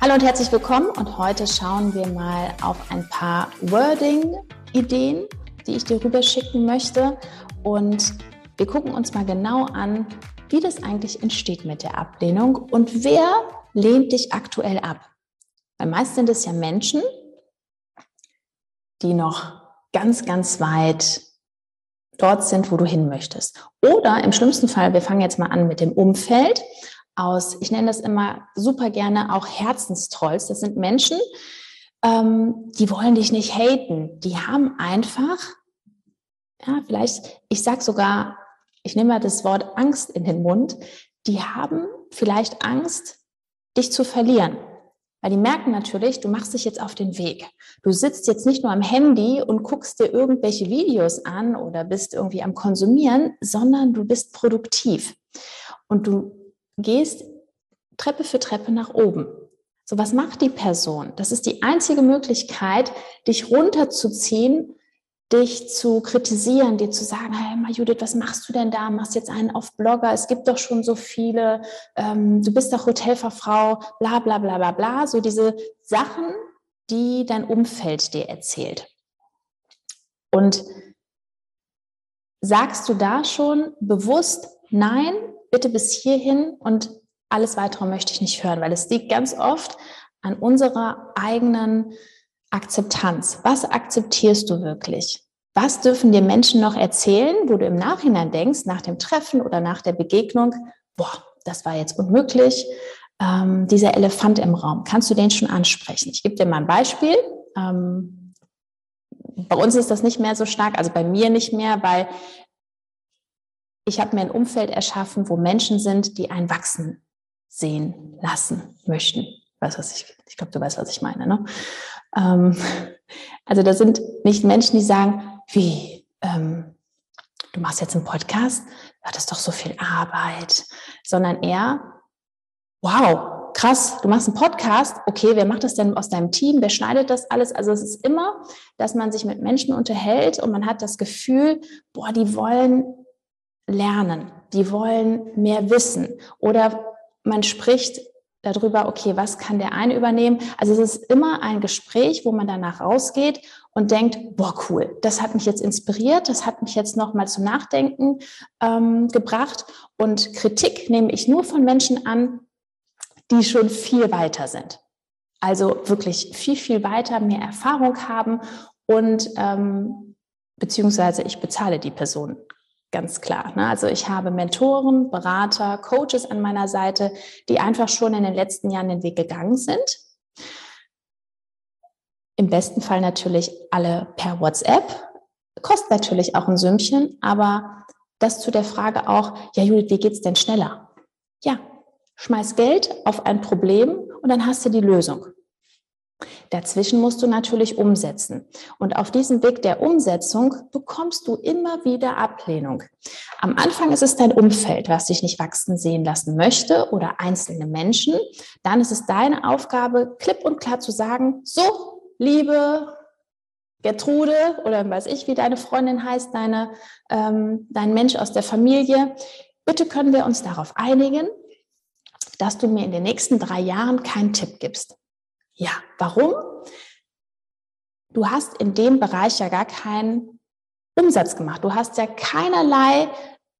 Hallo und herzlich willkommen und heute schauen wir mal auf ein paar Wording-Ideen, die ich dir rüberschicken möchte und wir gucken uns mal genau an, wie das eigentlich entsteht mit der Ablehnung und wer lehnt dich aktuell ab. Weil meist sind es ja Menschen, die noch ganz, ganz weit dort sind, wo du hin möchtest. Oder im schlimmsten Fall, wir fangen jetzt mal an mit dem Umfeld aus, ich nenne das immer super gerne auch Herzenstrolls. Das sind Menschen, ähm, die wollen dich nicht haten. Die haben einfach, ja, vielleicht, ich sag sogar, ich nehme mal das Wort Angst in den Mund. Die haben vielleicht Angst, dich zu verlieren. Weil die merken natürlich, du machst dich jetzt auf den Weg. Du sitzt jetzt nicht nur am Handy und guckst dir irgendwelche Videos an oder bist irgendwie am Konsumieren, sondern du bist produktiv. Und du gehst Treppe für Treppe nach oben. So, was macht die Person? Das ist die einzige Möglichkeit, dich runterzuziehen, dich zu kritisieren, dir zu sagen, hey, Judith, was machst du denn da? Machst jetzt einen auf Blogger? Es gibt doch schon so viele. Ähm, du bist doch Hotelfachfrau, bla bla bla bla bla. So diese Sachen, die dein Umfeld dir erzählt. Und sagst du da schon bewusst, nein, bitte bis hierhin und alles weitere möchte ich nicht hören, weil es liegt ganz oft an unserer eigenen Akzeptanz. Was akzeptierst du wirklich? Was dürfen dir Menschen noch erzählen, wo du im Nachhinein denkst, nach dem Treffen oder nach der Begegnung, boah, das war jetzt unmöglich, ähm, dieser Elefant im Raum, kannst du den schon ansprechen? Ich gebe dir mal ein Beispiel. Ähm, bei uns ist das nicht mehr so stark, also bei mir nicht mehr, weil ich habe mir ein Umfeld erschaffen, wo Menschen sind, die einen wachsen sehen lassen möchten. Weißt was ich, ich glaube, du weißt, was ich meine. Ne? Ähm, also da sind nicht Menschen, die sagen, wie, ähm, du machst jetzt einen Podcast, das ist doch so viel Arbeit, sondern eher, wow, krass, du machst einen Podcast, okay, wer macht das denn aus deinem Team, wer schneidet das alles? Also es ist immer, dass man sich mit Menschen unterhält und man hat das Gefühl, boah, die wollen lernen, die wollen mehr wissen oder man spricht darüber, okay, was kann der eine übernehmen? Also es ist immer ein Gespräch, wo man danach rausgeht und denkt, boah, cool, das hat mich jetzt inspiriert, das hat mich jetzt nochmal zum Nachdenken ähm, gebracht. Und Kritik nehme ich nur von Menschen an, die schon viel weiter sind. Also wirklich viel, viel weiter, mehr Erfahrung haben und ähm, beziehungsweise ich bezahle die Person Ganz klar. Ne? Also ich habe Mentoren, Berater, Coaches an meiner Seite, die einfach schon in den letzten Jahren den Weg gegangen sind. Im besten Fall natürlich alle per WhatsApp. Kostet natürlich auch ein Sümmchen, aber das zu der Frage auch, ja Judith, wie geht's denn schneller? Ja, schmeiß Geld auf ein Problem und dann hast du die Lösung. Dazwischen musst du natürlich umsetzen. Und auf diesem Weg der Umsetzung bekommst du immer wieder Ablehnung. Am Anfang ist es dein Umfeld, was dich nicht wachsen sehen lassen möchte oder einzelne Menschen. Dann ist es deine Aufgabe, klipp und klar zu sagen, so, liebe Gertrude oder weiß ich, wie deine Freundin heißt, deine, ähm, dein Mensch aus der Familie, bitte können wir uns darauf einigen, dass du mir in den nächsten drei Jahren keinen Tipp gibst. Ja, warum? Du hast in dem Bereich ja gar keinen Umsatz gemacht. Du hast ja keinerlei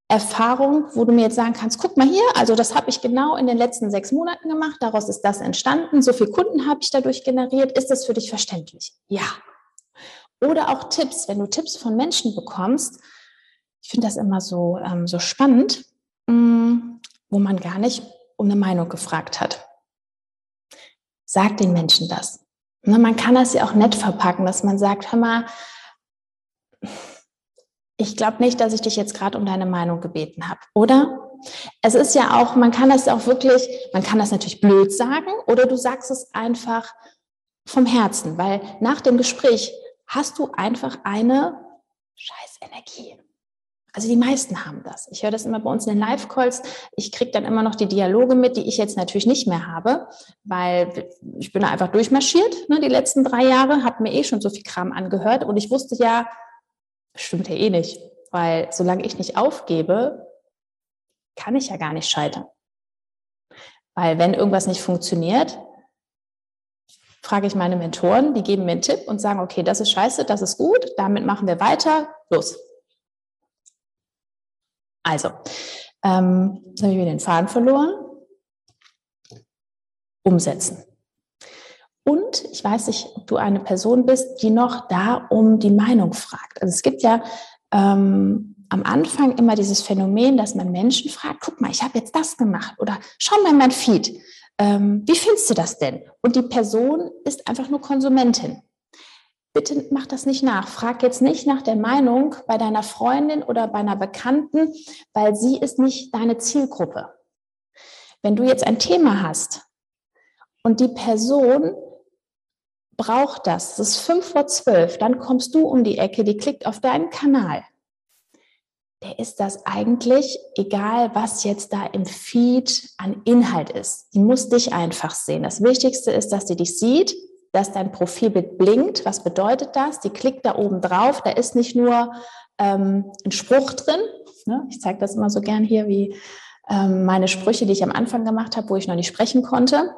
Erfahrung, wo du mir jetzt sagen kannst, guck mal hier, also das habe ich genau in den letzten sechs Monaten gemacht, daraus ist das entstanden, so viele Kunden habe ich dadurch generiert, ist das für dich verständlich? Ja. Oder auch Tipps, wenn du Tipps von Menschen bekommst, ich finde das immer so, ähm, so spannend, mh, mm, wo man gar nicht um eine Meinung gefragt hat. Sag den Menschen das. Ne, man kann das ja auch nett verpacken, dass man sagt, hör mal, ich glaube nicht, dass ich dich jetzt gerade um deine Meinung gebeten habe, oder? Es ist ja auch, man kann das auch wirklich, man kann das natürlich blöd sagen oder du sagst es einfach vom Herzen, weil nach dem Gespräch hast du einfach eine scheiß Energie. Also die meisten haben das. Ich höre das immer bei uns in den Live-Calls. Ich kriege dann immer noch die Dialoge mit, die ich jetzt natürlich nicht mehr habe, weil ich bin einfach durchmarschiert ne, die letzten drei Jahre, habe mir eh schon so viel Kram angehört und ich wusste ja, stimmt ja eh nicht, weil solange ich nicht aufgebe, kann ich ja gar nicht scheitern. Weil wenn irgendwas nicht funktioniert, frage ich meine Mentoren, die geben mir einen Tipp und sagen, okay, das ist scheiße, das ist gut, damit machen wir weiter, los. Also, ähm, jetzt habe ich mir den Faden verloren. Umsetzen. Und ich weiß nicht, ob du eine Person bist, die noch da um die Meinung fragt. Also es gibt ja ähm, am Anfang immer dieses Phänomen, dass man Menschen fragt, guck mal, ich habe jetzt das gemacht oder schau mal in mein Feed ähm, wie findest du das denn? Und die Person ist einfach nur Konsumentin. Bitte mach das nicht nach. Frag jetzt nicht nach der Meinung bei deiner Freundin oder bei einer Bekannten, weil sie ist nicht deine Zielgruppe. Wenn du jetzt ein Thema hast und die Person braucht das, das ist fünf vor zwölf, dann kommst du um die Ecke, die klickt auf deinen Kanal der ist das eigentlich egal, was jetzt da im Feed an Inhalt ist. Die muss dich einfach sehen. Das Wichtigste ist, dass sie dich sieht, dass dein Profilbild blinkt. Was bedeutet das? Die klickt da oben drauf. Da ist nicht nur ähm, ein Spruch drin. Ne? Ich zeige das immer so gern hier, wie ähm, meine Sprüche, die ich am Anfang gemacht habe, wo ich noch nicht sprechen konnte.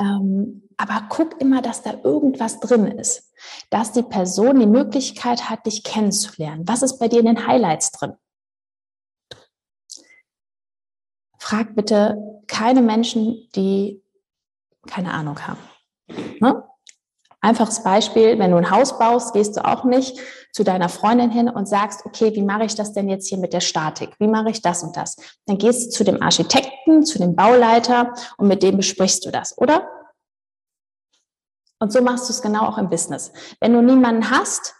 Ähm, aber guck immer, dass da irgendwas drin ist, dass die Person die Möglichkeit hat, dich kennenzulernen. Was ist bei dir in den Highlights drin? Frag bitte keine Menschen, die keine Ahnung haben. Ne? Einfaches Beispiel, wenn du ein Haus baust, gehst du auch nicht zu deiner Freundin hin und sagst, okay, wie mache ich das denn jetzt hier mit der Statik? Wie mache ich das und das? Dann gehst du zu dem Architekten, zu dem Bauleiter und mit dem besprichst du das, oder? Und so machst du es genau auch im Business. Wenn du niemanden hast,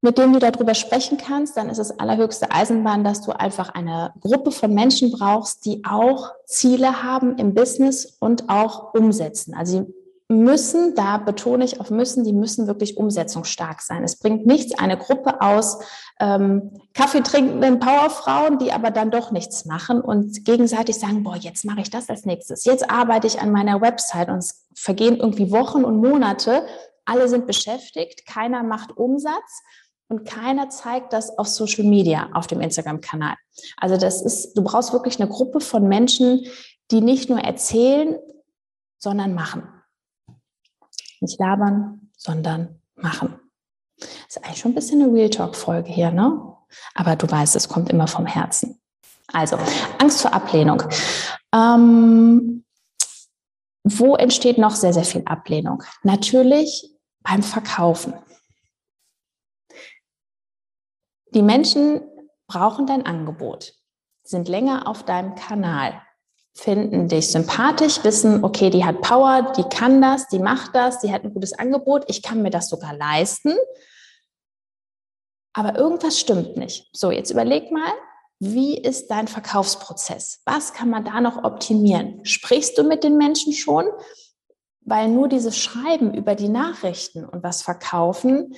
mit dem du darüber sprechen kannst, dann ist es allerhöchste Eisenbahn, dass du einfach eine Gruppe von Menschen brauchst, die auch Ziele haben im Business und auch umsetzen. Also sie müssen, da betone ich auf müssen, die müssen wirklich umsetzungsstark sein. Es bringt nichts, eine Gruppe aus ähm, Kaffeetrinkenden Powerfrauen, die aber dann doch nichts machen und gegenseitig sagen, boah, jetzt mache ich das als nächstes. Jetzt arbeite ich an meiner Website und es vergehen irgendwie Wochen und Monate. Alle sind beschäftigt, keiner macht Umsatz und keiner zeigt das auf Social Media, auf dem Instagram-Kanal. Also das ist, du brauchst wirklich eine Gruppe von Menschen, die nicht nur erzählen, sondern machen. Nicht labern, sondern machen. Das ist eigentlich schon ein bisschen eine Real Talk-Folge hier, ne? Aber du weißt, es kommt immer vom Herzen. Also, Angst vor Ablehnung. Ähm, wo entsteht noch sehr, sehr viel Ablehnung? Natürlich beim Verkaufen. Die Menschen brauchen dein Angebot, sind länger auf deinem Kanal, finden dich sympathisch, wissen, okay, die hat Power, die kann das, die macht das, die hat ein gutes Angebot, ich kann mir das sogar leisten. Aber irgendwas stimmt nicht. So, jetzt überleg mal, wie ist dein Verkaufsprozess? Was kann man da noch optimieren? Sprichst du mit den Menschen schon? Weil nur dieses Schreiben über die Nachrichten und was verkaufen,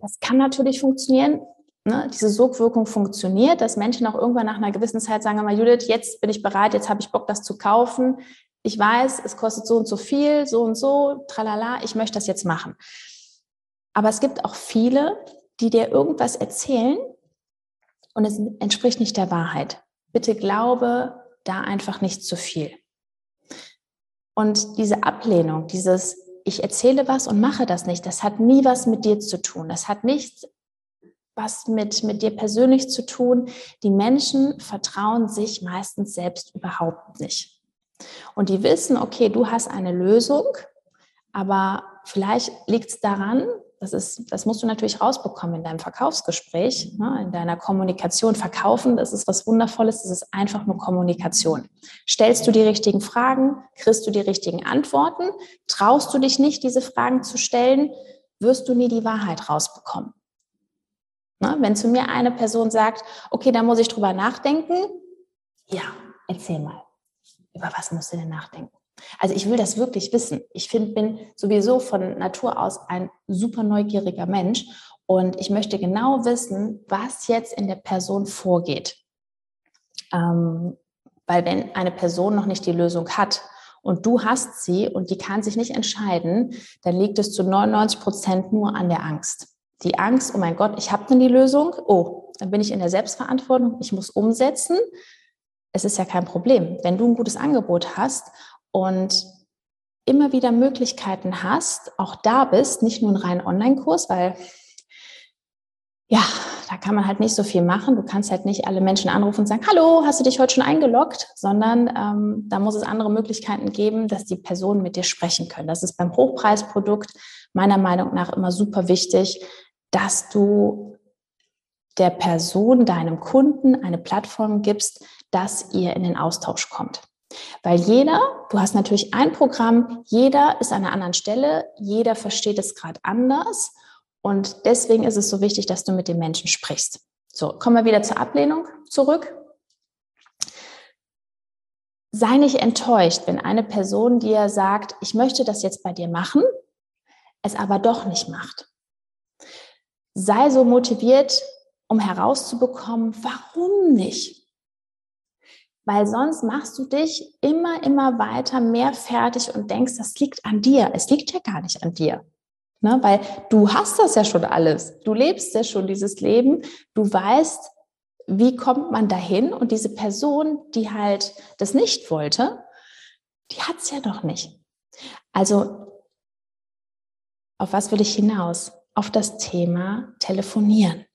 das kann natürlich funktionieren, ne, diese Sogwirkung funktioniert, dass Menschen auch irgendwann nach einer gewissen Zeit sagen, mal Judith, jetzt bin ich bereit, jetzt habe ich Bock, das zu kaufen. Ich weiß, es kostet so und so viel, so und so, tralala, ich möchte das jetzt machen. Aber es gibt auch viele, die dir irgendwas erzählen und es entspricht nicht der Wahrheit. Bitte glaube da einfach nicht zu viel. Und diese Ablehnung, dieses ich erzähle was und mache das nicht, das hat nie was mit dir zu tun. Das hat nichts was mit, mit dir persönlich zu tun. Die Menschen vertrauen sich meistens selbst überhaupt nicht. Und die wissen, okay, du hast eine Lösung, aber vielleicht liegt es daran, das, ist, das musst du natürlich rausbekommen in deinem Verkaufsgespräch, ne, in deiner Kommunikation. Verkaufen, das ist was Wundervolles, das ist einfach nur Kommunikation. Stellst du die richtigen Fragen, kriegst du die richtigen Antworten, traust du dich nicht, diese Fragen zu stellen, wirst du nie die Wahrheit rausbekommen. Ne? Wenn zu mir eine Person sagt, okay, da muss ich drüber nachdenken, ja, erzähl mal. Über was musst du denn nachdenken? Also ich will das wirklich wissen. Ich find, bin sowieso von Natur aus ein super neugieriger Mensch und ich möchte genau wissen, was jetzt in der Person vorgeht. Ähm, weil wenn eine Person noch nicht die Lösung hat und du hast sie und die kann sich nicht entscheiden, dann liegt es zu 99 Prozent nur an der Angst. Die Angst, oh mein Gott, ich habe dann die Lösung, oh, dann bin ich in der Selbstverantwortung, ich muss umsetzen. Es ist ja kein Problem. Wenn du ein gutes Angebot hast und immer wieder Möglichkeiten hast, auch da bist, nicht nur ein rein Online-Kurs, weil ja, da kann man halt nicht so viel machen. Du kannst halt nicht alle Menschen anrufen und sagen, hallo, hast du dich heute schon eingeloggt? Sondern ähm, da muss es andere Möglichkeiten geben, dass die Personen mit dir sprechen können. Das ist beim Hochpreisprodukt meiner Meinung nach immer super wichtig, dass du der Person, deinem Kunden eine Plattform gibst, dass ihr in den Austausch kommt. Weil jeder, du hast natürlich ein Programm, jeder ist an einer anderen Stelle, jeder versteht es gerade anders. Und deswegen ist es so wichtig, dass du mit den Menschen sprichst. So, kommen wir wieder zur Ablehnung zurück. Sei nicht enttäuscht, wenn eine Person dir sagt, ich möchte das jetzt bei dir machen, es aber doch nicht macht. Sei so motiviert, um herauszubekommen, warum nicht weil sonst machst du dich immer, immer weiter mehr fertig und denkst, das liegt an dir. Es liegt ja gar nicht an dir. Ne? Weil du hast das ja schon alles. Du lebst ja schon dieses Leben. Du weißt, wie kommt man dahin? Und diese Person, die halt das nicht wollte, die hat es ja noch nicht. Also, auf was will ich hinaus? Auf das Thema Telefonieren.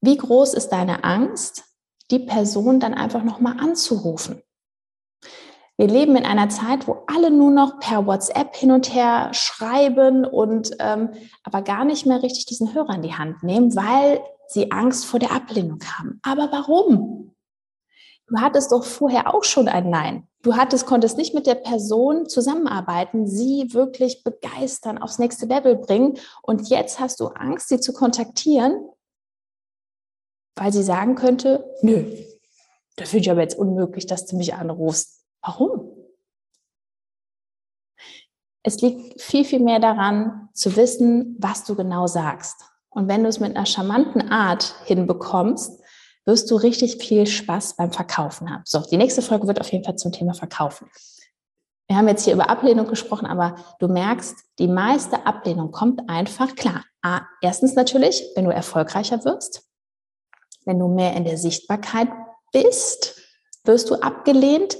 Wie groß ist deine Angst, die Person dann einfach nochmal anzurufen. Wir leben in einer Zeit, wo alle nur noch per WhatsApp hin und her schreiben und ähm, aber gar nicht mehr richtig diesen Hörer in die Hand nehmen, weil sie Angst vor der Ablehnung haben. Aber warum? Du hattest doch vorher auch schon ein Nein. Du hattest, konntest nicht mit der Person zusammenarbeiten, sie wirklich begeistern, aufs nächste Level bringen. Und jetzt hast du Angst, sie zu kontaktieren, weil sie sagen könnte, nö, das finde ich aber jetzt unmöglich, dass du mich anrufst. Warum? Es liegt viel, viel mehr daran, zu wissen, was du genau sagst. Und wenn du es mit einer charmanten Art hinbekommst, wirst du richtig viel Spaß beim Verkaufen haben. So, die nächste Folge wird auf jeden Fall zum Thema Verkaufen. Wir haben jetzt hier über Ablehnung gesprochen, aber du merkst, die meiste Ablehnung kommt einfach klar. A, erstens natürlich, wenn du erfolgreicher wirst wenn du mehr in der Sichtbarkeit bist, wirst du abgelehnt,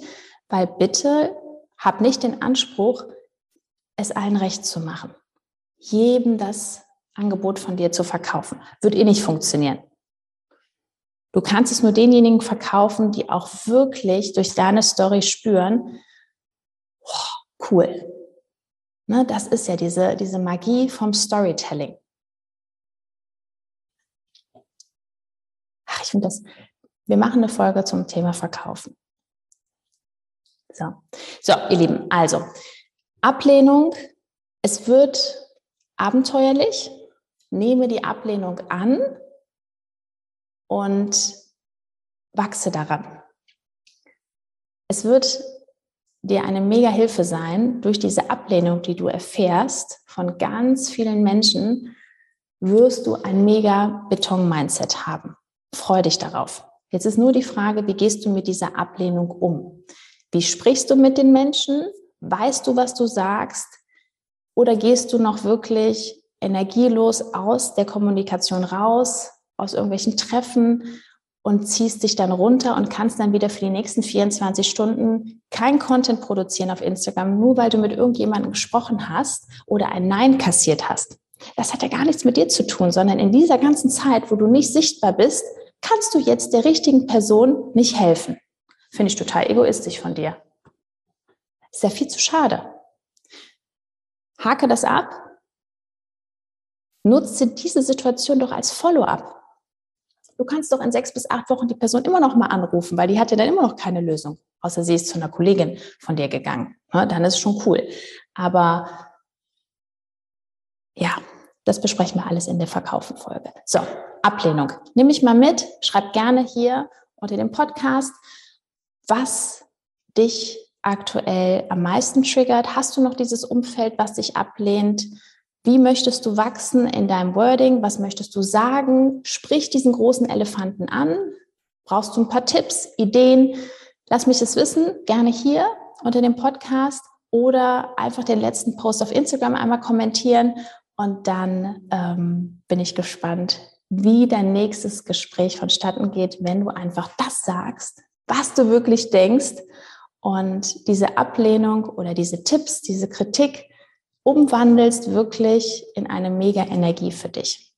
weil bitte hab nicht den Anspruch, es allen recht zu machen. Jedem das Angebot von dir zu verkaufen. Wird eh nicht funktionieren. Du kannst es nur denjenigen verkaufen, die auch wirklich durch deine Story spüren, oh, cool. Ne, das ist ja diese, diese Magie vom Storytelling. Finde das, wir machen eine Folge zum Thema Verkaufen. So. so, ihr Lieben, also Ablehnung, es wird abenteuerlich, nehme die Ablehnung an und wachse daran. Es wird dir eine mega Hilfe sein, durch diese Ablehnung, die du erfährst von ganz vielen Menschen, wirst du ein mega Beton-Mindset haben. Freu dich darauf. Jetzt ist nur die Frage, wie gehst du mit dieser Ablehnung um? Wie sprichst du mit den Menschen? Weißt du, was du sagst? Oder gehst du noch wirklich energielos aus der Kommunikation raus, aus irgendwelchen Treffen und ziehst dich dann runter und kannst dann wieder für die nächsten 24 Stunden kein Content produzieren auf Instagram, nur weil du mit irgendjemandem gesprochen hast oder ein Nein kassiert hast. Das hat ja gar nichts mit dir zu tun, sondern in dieser ganzen Zeit, wo du nicht sichtbar bist, kannst du jetzt der richtigen Person nicht helfen. Finde ich total egoistisch von dir. Ist ja viel zu schade. Hake das ab. Nutze diese Situation doch als Follow-up. Du kannst doch in sechs bis acht Wochen die Person immer noch mal anrufen, weil die hat ja dann immer noch keine Lösung. Außer sie ist zu einer Kollegin von dir gegangen. dann ist es schon cool. Aber ja, das besprechen wir alles in der Verkaufen-Folge. So, Ablehnung. Nimm mich mal mit, schreib gerne hier unter dem Podcast, was dich aktuell am meisten triggert? Hast du noch dieses Umfeld, was dich ablehnt? Wie möchtest du wachsen in deinem Wording? Was möchtest du sagen? Sprich diesen großen Elefanten an. Brauchst du ein paar Tipps, Ideen? Lass mich das wissen, gerne hier unter dem Podcast oder einfach den letzten Post auf Instagram einmal kommentieren und dann ähm, bin ich gespannt, wie dein nächstes Gespräch vonstatten geht, wenn du einfach das sagst, was du wirklich denkst und diese Ablehnung oder diese Tipps, diese Kritik umwandelst wirklich in eine mega Energie für dich.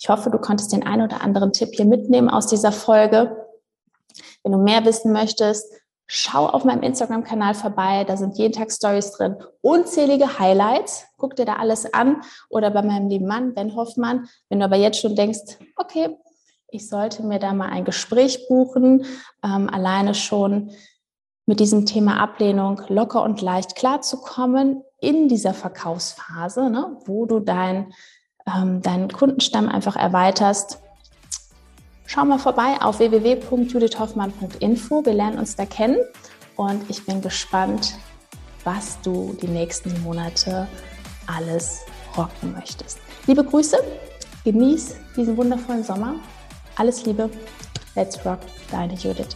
Ich hoffe, du konntest den einen oder anderen Tipp hier mitnehmen aus dieser Folge. Wenn du mehr wissen möchtest, schau auf meinem Instagram-Kanal vorbei. Da sind jeden Tag Stories drin, unzählige Highlights. Guck dir da alles an. Oder bei meinem lieben Mann, Ben Hoffmann. Wenn du aber jetzt schon denkst, okay, ich sollte mir da mal ein Gespräch buchen, ähm, alleine schon mit diesem Thema Ablehnung locker und leicht klarzukommen in dieser Verkaufsphase, ne, wo du dein, ähm, deinen Kundenstamm einfach erweiterst. Schau mal vorbei auf www.judithhoffmann.info. Wir lernen uns da kennen und ich bin gespannt, was du die nächsten Monate alles rocken möchtest. Liebe Grüße, genieß diesen wundervollen Sommer. Alles Liebe, let's rock, deine Judith.